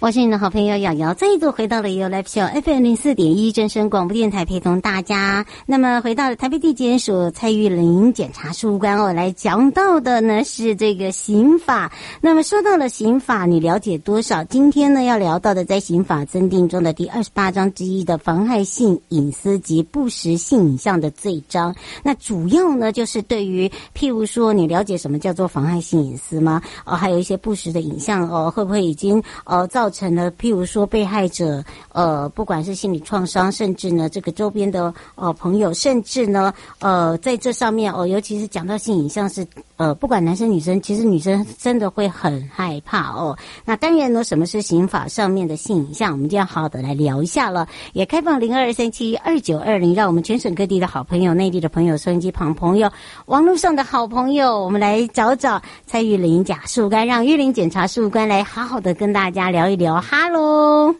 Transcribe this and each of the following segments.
我是你的好朋友瑶瑶，再一度回到了 You Live Show FM 零四点一真声广播电台，陪同大家。那么回到了台北地检署蔡玉玲检察事务官哦，来讲到的呢是这个刑法。那么说到了刑法，你了解多少？今天呢要聊到的，在刑法增订中的第二十八章之一的妨害性隐私及不实性影像的罪章。那主要呢就是对于譬如说，你了解什么叫做妨害性隐私吗？哦，还有一些不实的影像哦，会不会已经呃造成了，譬如说被害者，呃，不管是心理创伤，甚至呢，这个周边的呃朋友，甚至呢，呃，在这上面哦，尤其是讲到性影像是，呃，不管男生女生，其实女生真的会很害怕哦。那当然呢，什么是刑法上面的性影像，我们就要好好的来聊一下了。也开放零二三七二九二零，让我们全省各地的好朋友、内地的朋友、收音机旁朋友、网络上的好朋友，我们来找找蔡玉玲检察事务官，让玉玲检察树干来好好的跟大家聊一聊。哈喽，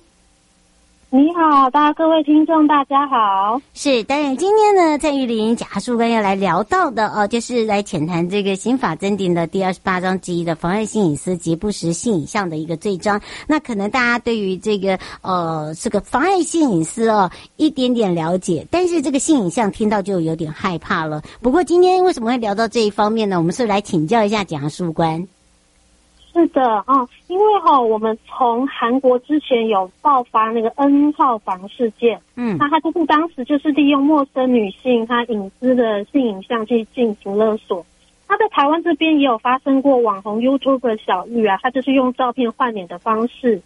你好，大家各位听众，大家好。是，当然今天呢，蔡玉林贾树官要来聊到的哦，就是来浅谈这个刑法增订的第二十八章之一的妨害性隐私及不实性影像的一个罪章。那可能大家对于这个呃这个妨害性隐私哦一点点了解，但是这个性影像听到就有点害怕了。不过今天为什么会聊到这一方面呢？我们是来请教一下检察事务官。是的，哦，因为哈、哦，我们从韩国之前有爆发那个 N 号房事件，嗯，那他就是当时就是利用陌生女性她隐私的性影像去进行勒索。他在台湾这边也有发生过网红 YouTuber 小玉啊，他就是用照片换脸的方式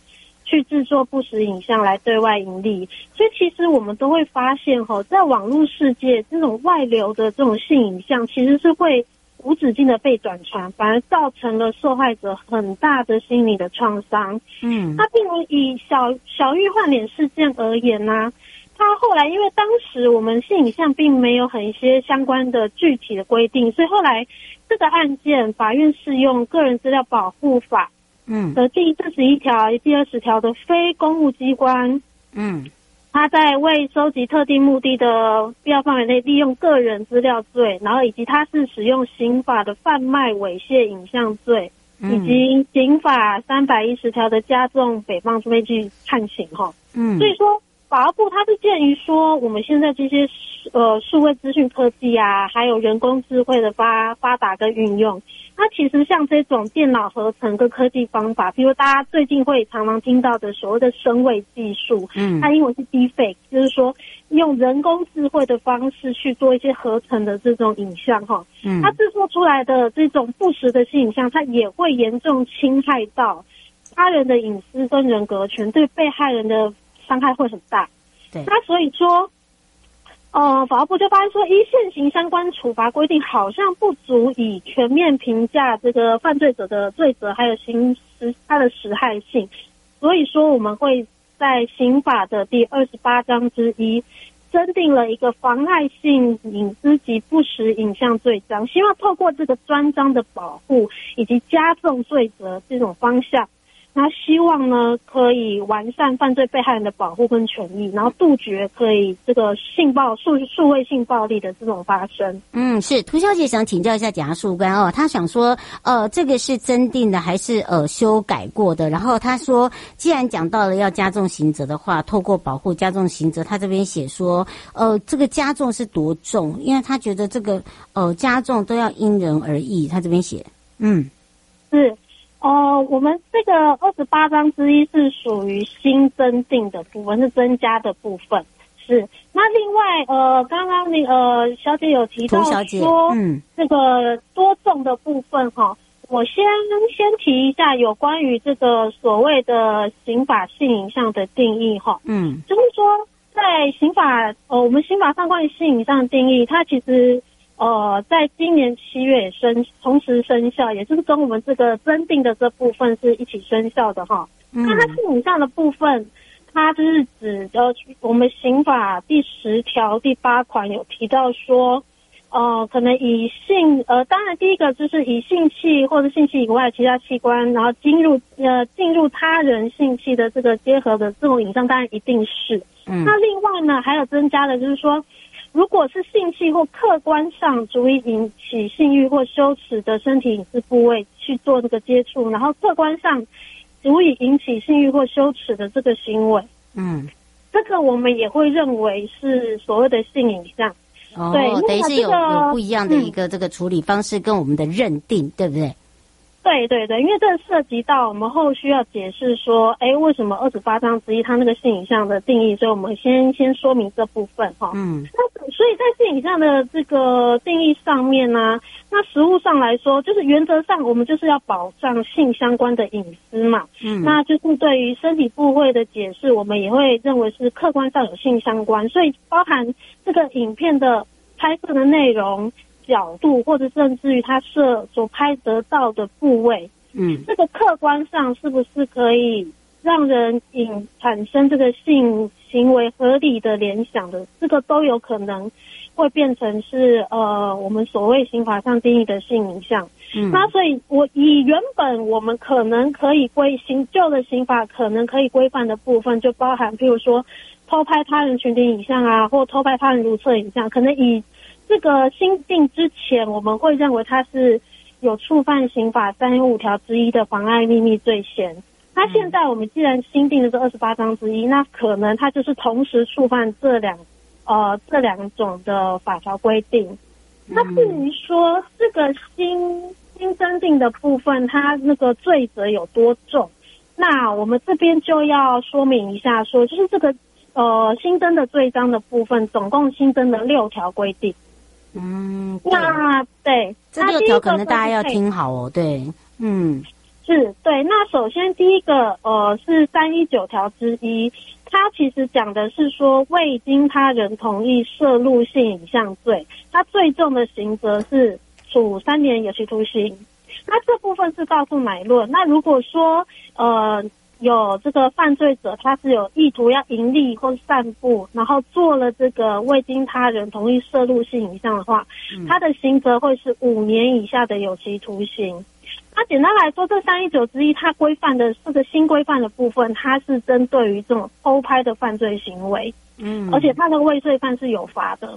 去制作不实影像来对外盈利。所以其实我们都会发现哈、哦，在网络世界这种外流的这种性影像其实是会。无止境的被转传，反而造成了受害者很大的心理的创伤。嗯，那并如以小小玉换脸事件而言呢、啊，他后来因为当时我们性影像并没有很一些相关的具体的规定，所以后来这个案件法院适用个人资料保护法，嗯的第四十一条、第二十条的非公务机关，嗯。他在未收集特定目的的必要范围内利用个人资料罪，然后以及他是使用刑法的贩卖猥亵影像罪，以及刑法三百一十条的加重诽谤罪去判刑哈。嗯，所以说法务部它是鉴于说我们现在这些呃数位资讯科技啊，还有人工智慧的发发达跟运用。那其实像这种电脑合成跟科技方法，比如大家最近会常常听到的所谓的声位技术，嗯，它英文是 deepfake，就是说用人工智慧的方式去做一些合成的这种影像，哈，嗯，它制作出来的这种不实的性影像，它也会严重侵害到他人的隐私跟人格权，对被害人的伤害会很大。对，那所以说。呃，法务部就发现说，依现行相关处罚规定，好像不足以全面评价这个犯罪者的罪责，还有刑实他的实害性。所以说，我们会在刑法的第二十八章之一，增定了一个妨害性隐私及不实影像罪章，希望透过这个专章的保护以及加重罪责这种方向。那希望呢，可以完善犯罪被害人的保护跟权益，然后杜绝可以这个性暴数数位性暴力的这种发生。嗯，是涂小姐想请教一下检察事务官哦，她想说，呃，这个是增定的还是呃修改过的？然后她说，既然讲到了要加重刑责的话，透过保护加重刑责，她这边写说，呃，这个加重是多重？因为她觉得这个呃加重都要因人而异，她这边写，嗯，是。哦、呃，我们这个二十八章之一是属于新增定的部分，是增加的部分。是，那另外呃，刚刚那个、呃、小姐有提到说，嗯，这个多重的部分哈，我先先提一下有关于这个所谓的刑法性影像的定义哈，嗯，就是说在刑法呃，我们刑法上关于性影像的定义，它其实。呃，在今年七月也生同时生效，也就是跟我们这个增订的这部分是一起生效的哈。嗯、那它性影像的部分，它就是指呃我们刑法第十条第八款有提到说，呃，可能以性呃，当然第一个就是以性器或者性器以外其他器官，然后进入呃进入他人性器的这个结合的这种影像，当然一定是。嗯。那另外呢，还有增加的就是说。如果是性器或客观上足以引起性欲或羞耻的身体隐私部位去做这个接触，然后客观上足以引起性欲或羞耻的这个行为，嗯，这个我们也会认为是所谓的性影像。哦，对，等于是有有不一样的一个这个处理方式跟我们的认定，嗯、对不对？对对对，因为这涉及到我们后续要解释说，哎，为什么二十八章之一它那个性影像的定义？所以我们先先说明这部分哈。嗯，那所以在性影像的这个定义上面呢，那实物上来说，就是原则上我们就是要保障性相关的隐私嘛。嗯，那就是对于身体部位的解释，我们也会认为是客观上有性相关，所以包含这个影片的拍摄的内容。角度，或者甚至于他摄所拍得到的部位，嗯，这个客观上是不是可以让人引产生这个性行为合理的联想的，这个都有可能会变成是呃我们所谓刑法上定义的性影像。嗯，那所以我以原本我们可能可以规新旧的刑法可能可以规范的部分，就包含譬如说偷拍他人群体影像啊，或偷拍他人如厕影像，可能以这个新定之前，我们会认为它是有触犯刑法三十五条之一的妨碍秘密罪嫌。那现在我们既然新定的是二十八章之一，那可能它就是同时触犯这两呃这两种的法条规定。那至于说这个新新增定的部分，它那个罪责有多重？那我们这边就要说明一下说，说就是这个呃新增的罪章的部分，总共新增了六条规定。嗯，那对，这六条可能大家要听好哦。对，嗯，是对。那首先第一个，呃，是三一九条之一，它其实讲的是说未经他人同意摄入性影像罪，它最重的刑责是处三年有期徒刑。那这部分是告诉乃论。那如果说，呃。有这个犯罪者，他是有意图要盈利或散布，然后做了这个未经他人同意摄入性影像的话，嗯、他的刑责会是五年以下的有期徒刑。那简单来说，这三一九之一，它规范的这个新规范的部分，它是针对于这种偷拍的犯罪行为，嗯，而且它的未遂犯是有罚的。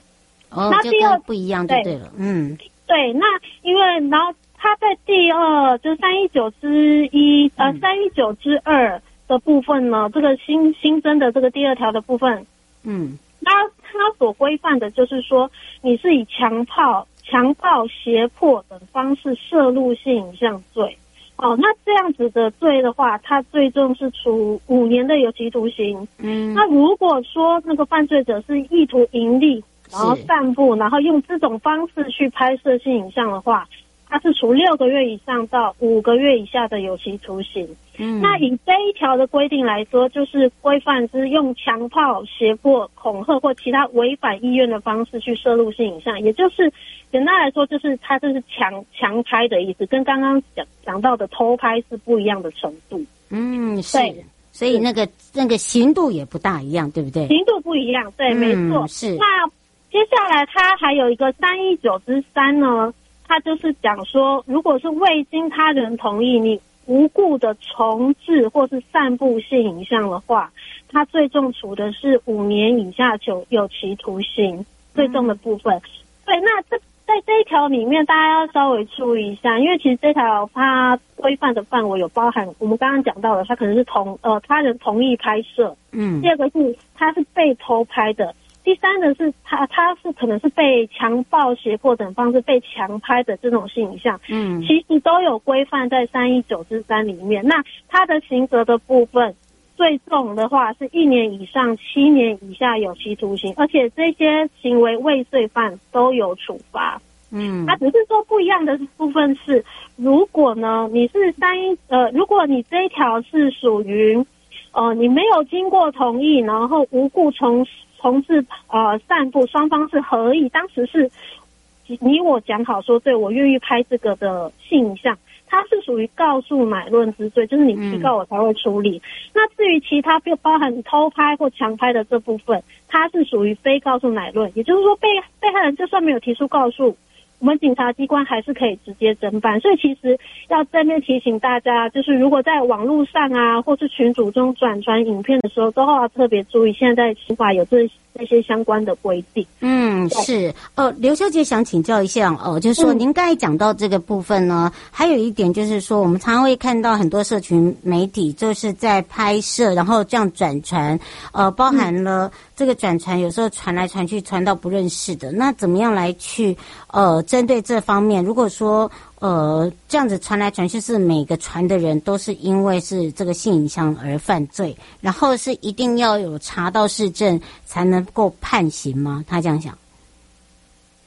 哦，那第二不一样就对了，对嗯，对，那因为然后。它在第二，就是三一九之一，呃，三一九之二的部分呢，这个新新增的这个第二条的部分，嗯，它它所规范的就是说，你是以强暴、强暴、胁迫等方式摄入性影像罪，哦，那这样子的罪的话，他最终是处五年的有期徒刑。嗯，那如果说那个犯罪者是意图盈利，然后散布，然后用这种方式去拍摄性影像的话。它是处六个月以上到五个月以下的有期徒刑。嗯，那以这一条的规定来说，就是规范是用强暴、胁迫、恐吓或其他违反意愿的方式去摄入性影像，也就是简单来说，就是它这是强强拍的意思，跟刚刚讲讲到的偷拍是不一样的程度。嗯，是，所以那个那个刑度也不大一样，对不对？刑度不一样，对，嗯、没错。是。那接下来它还有一个三一九之三呢？他就是讲说，如果是未经他人同意，你无故的重置或是散布性影像的话，他最重处的是五年以下有有期徒刑，最重的部分。嗯、对，那这在这一条里面，大家要稍微注意一下，因为其实这条它规范的范围有包含我们刚刚讲到的，他可能是同呃他人同意拍摄，嗯，第二个是他是被偷拍的。第三呢，是他，他是可能是被强暴、胁迫等方式被强拍的这种性影像，嗯，其实都有规范在三一九之三里面。那他的刑责的部分，最重的话是一年以上七年以下有期徒刑，而且这些行为未遂犯都有处罚。嗯，他只是说不一样的部分是，如果呢你是三一呃，如果你这一条是属于呃你没有经过同意，然后无故从从事呃散步，双方是合意，当时是你我讲好说，对我愿意拍这个的性影像，它是属于告诉买论之罪，就是你提告我才会处理。嗯、那至于其他，就包含偷拍或强拍的这部分，它是属于非告诉乃论，也就是说被被害人就算没有提出告诉。我们警察机关还是可以直接侦办，所以其实要正面提醒大家，就是如果在网络上啊，或是群组中转传影片的时候，都要特别注意。现在刑法有这这些相关的规定。嗯，是。呃，刘小姐想请教一下哦，就是说您刚才讲到这个部分呢，嗯、还有一点就是说，我们常常会看到很多社群媒体就是在拍摄，然后这样转传，呃，包含了这个转传有时候传来传去，传到不认识的，那怎么样来去呃针对这方面？如果说呃，这样子传来传去，是每个传的人都是因为是这个性影像而犯罪，然后是一定要有查到事证才能够判刑吗？他这样想。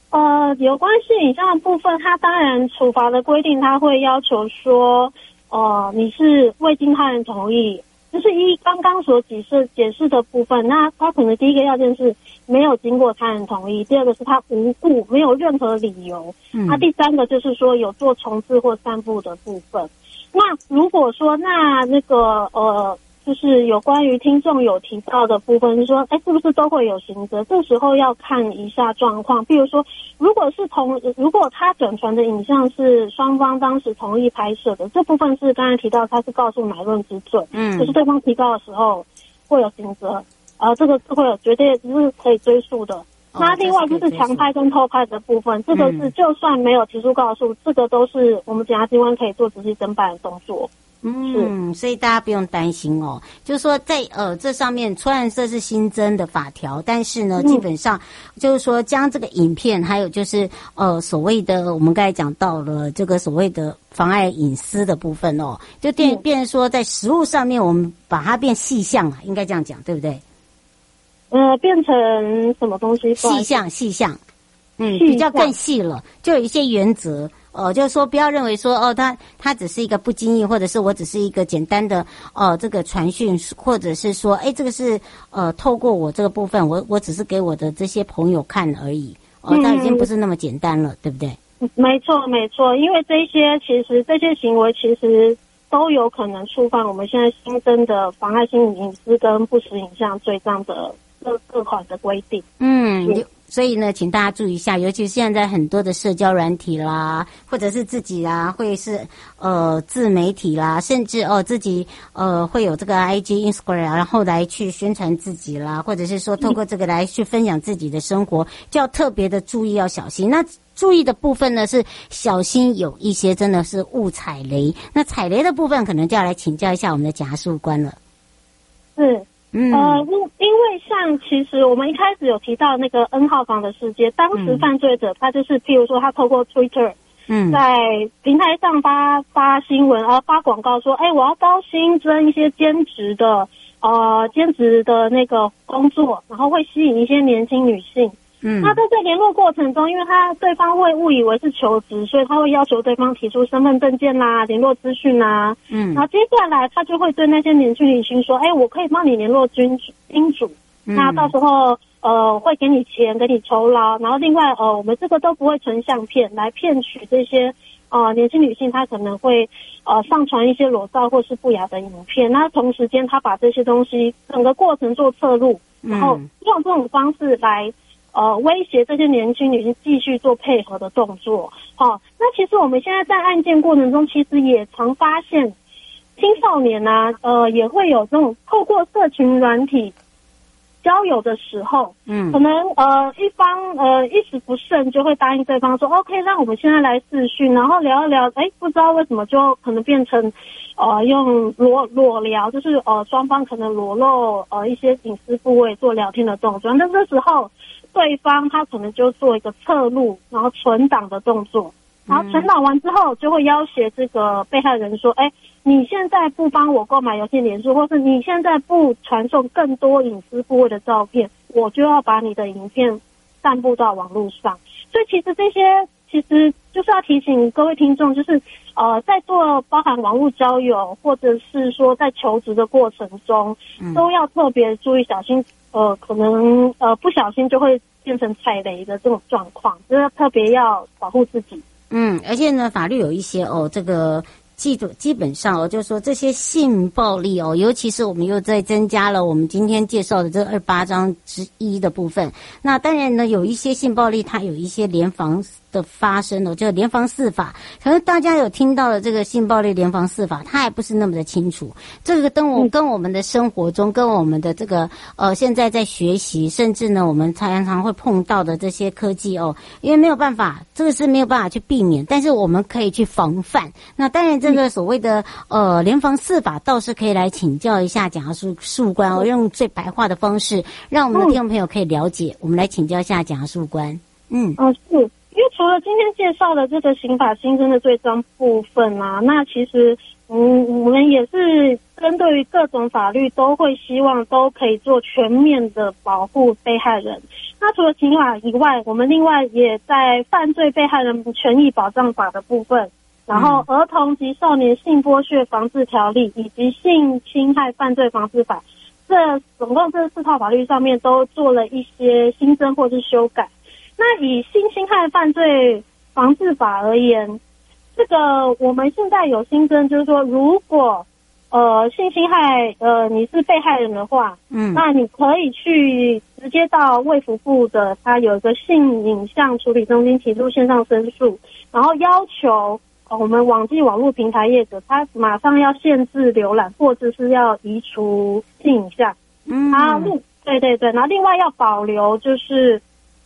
呃，有关性影像的部分，他当然处罚的规定，他会要求说，哦，你是未经他人同意。就是一刚刚所解释解释的部分，那他可能第一个要件是没有经过他人同意，第二个是他无故没有任何理由，嗯，那第三个就是说有做重置或散布的部分。那如果说那那个呃。就是有关于听众有提到的部分，就是说，哎，是不是都会有刑责？这时候要看一下状况。比如说，如果是同，如果他转传的影像是双方当时同意拍摄的，这部分是刚才提到他是告诉乃论之罪，嗯，就是对方提告的时候会有刑责，呃，这个是会有绝对是可以追溯的。哦、那另外就是强拍跟偷拍的部分，这个是就算没有提出告诉，嗯、这个都是我们检察机关可以做仔细侦办的动作。嗯，所以大家不用担心哦。就是说在，在呃这上面，虽然这是新增的法条，但是呢，基本上就是说，将这个影片，还有就是呃所谓的我们刚才讲到了这个所谓的妨碍隐私的部分哦，就变变成说，在实物上面，我们把它变细项了，应该这样讲，对不对？呃，变成什么东西？细项，细项，嗯，比较更细了，就有一些原则。哦，就是说，不要认为说，哦，他他只是一个不经意，或者是我只是一个简单的，哦，这个传讯，或者是说，哎，这个是呃，透过我这个部分，我我只是给我的这些朋友看而已，哦，那已经不是那么简单了，嗯、对不对？没错，没错，因为这些其实这些行为其实都有可能触犯我们现在新增的妨害性隐私跟不实影像罪这样的各各款的规定。嗯。所以呢，请大家注意一下，尤其是现在很多的社交软体啦，或者是自己啊，会是呃自媒体啦，甚至哦自己呃会有这个 IG、Instagram，然后来去宣传自己啦，或者是说透过这个来去分享自己的生活，就要特别的注意，要小心。那注意的部分呢，是小心有一些真的是误踩雷。那踩雷的部分，可能就要来请教一下我们的检察事务官了。是。嗯，呃，因因为像其实我们一开始有提到那个 N 号房的事件，当时犯罪者他就是譬如说他透过 Twitter，嗯，在平台上发发新闻，而发广告说，哎，我要高薪增一些兼职的，呃，兼职的那个工作，然后会吸引一些年轻女性。嗯，那在这联络过程中，因为他对方会误以为是求职，所以他会要求对方提出身份证件啦、联络资讯啦。嗯，然后接下来他就会对那些年轻女性说：“哎、欸，我可以帮你联络君主，金主。那到时候呃会给你钱，给你酬劳。然后另外呃，我们这个都不会存相片来骗取这些呃年轻女性，她可能会呃上传一些裸照或是不雅的影片。那同时间他把这些东西整个过程做侧录，然后用这种方式来。”呃，威胁这些年轻女性继续做配合的动作。好、那其实我们现在在案件过程中，其实也常发现青少年呢、呃，也会有这种透过社群软体交友的时候，嗯，可能呃一方呃一时不慎就会答应对方说，OK，让我们现在来视讯，然后聊一聊，哎，不知道为什么就可能变成呃用裸裸聊，就是呃双方可能裸露呃一些隐私部位做聊天的动作，那这时候。对方他可能就做一个侧录，然后存档的动作，然后存档完之后，就会要挟这个被害人说：“哎，你现在不帮我购买游戏连数，或是你现在不传送更多隐私部位的照片，我就要把你的影片散布到网络上。”所以其实这些其实就是要提醒各位听众，就是呃，在做包含网络交友，或者是说在求职的过程中，都要特别注意小心。呃，可能呃不小心就会变成踩雷的这种状况，就是特别要保护自己。嗯，而且呢，法律有一些哦，这个记住基本上哦，就是说这些性暴力哦，尤其是我们又在增加了我们今天介绍的这二八章之一的部分。那当然呢，有一些性暴力，它有一些联防的发生哦，就联防四法，可能大家有听到了这个性暴力联防四法，它还不是那么的清楚。这个跟我跟我们的生活中，跟我们的这个呃，现在在学习，甚至呢，我们常常会碰到的这些科技哦，因为没有办法，这个是没有办法去避免，但是我们可以去防范。那当然，这个所谓的呃联防四法，倒是可以来请教一下检察事务官哦，用最白话的方式，让我们的听众朋友可以了解。我们来请教一下检察事务官。嗯，哦是。因为除了今天介绍的这个刑法新增的罪章部分啊，那其实嗯，我们也是针对于各种法律都会希望都可以做全面的保护被害人。那除了刑法以外，我们另外也在犯罪被害人权益保障法的部分，然后儿童及少年性剥削防治条例以及性侵害犯罪防治法，这总共这四套法律上面都做了一些新增或是修改。那以性侵害犯罪防治法而言，这个我们现在有新增，就是说，如果呃性侵害呃你是被害人的话，嗯，那你可以去直接到卫福部的，他有一个性影像处理中心提出线上申诉，然后要求呃我们网际网络平台业者，他马上要限制浏览，或者是要移除性影像，嗯，啊，对对对，然后另外要保留就是。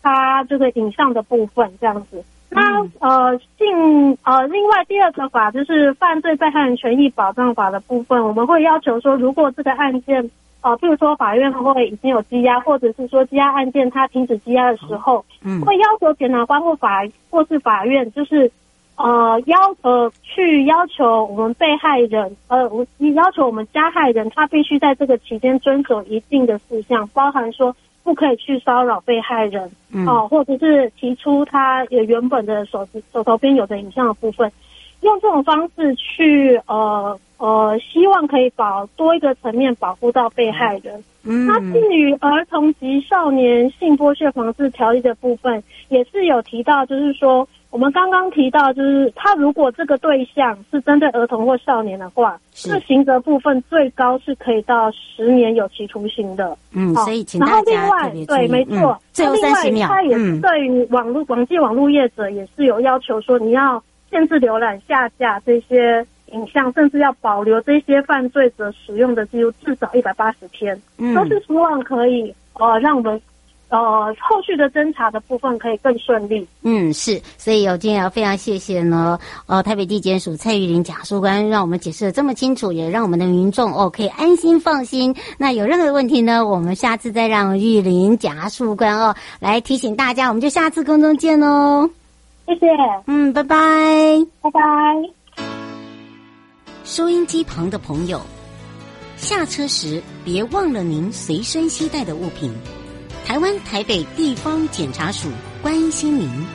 他这个影像的部分这样子，那呃，性呃，另外第二个法就是犯罪被害人权益保障法的部分，我们会要求说，如果这个案件呃，譬如说法院会已经有羁押，或者是说羁押案件它停止羁押的时候，嗯，会要求检察官或法或是法院，就是呃要呃去要求我们被害人呃，你要求我们加害人，他必须在这个期间遵守一定的事项，包含说。不可以去骚扰被害人，嗯、哦，或者是提出他也原本的手手头边有的影像的部分，用这种方式去呃呃，希望可以保多一个层面保护到被害人。嗯，那至于儿童及少年性剥削防治条例的部分，也是有提到，就是说。我们刚刚提到，就是他如果这个对象是针对儿童或少年的话，是刑责部分最高是可以到十年有期徒刑的。嗯，所以。然后另外，对，没错。最后三十秒。他也是对于网络网际网络业者也是有要求，说你要限制浏览、下架这些影像，甚至要保留这些犯罪者使用的记录至少一百八十天。嗯，都是希望可以呃让我们。呃，后续的侦查的部分可以更顺利。嗯，是，所以有今天要非常谢谢呢，呃，台北地检署蔡玉玲检察官，让我们解释的这么清楚，也让我们的民众哦可以安心放心。那有任何问题呢，我们下次再让玉玲检察官哦来提醒大家，我们就下次空中见哦。谢谢，嗯，拜拜，拜拜。收音机旁的朋友，下车时别忘了您随身携带的物品。台湾台北地方检察署关心您。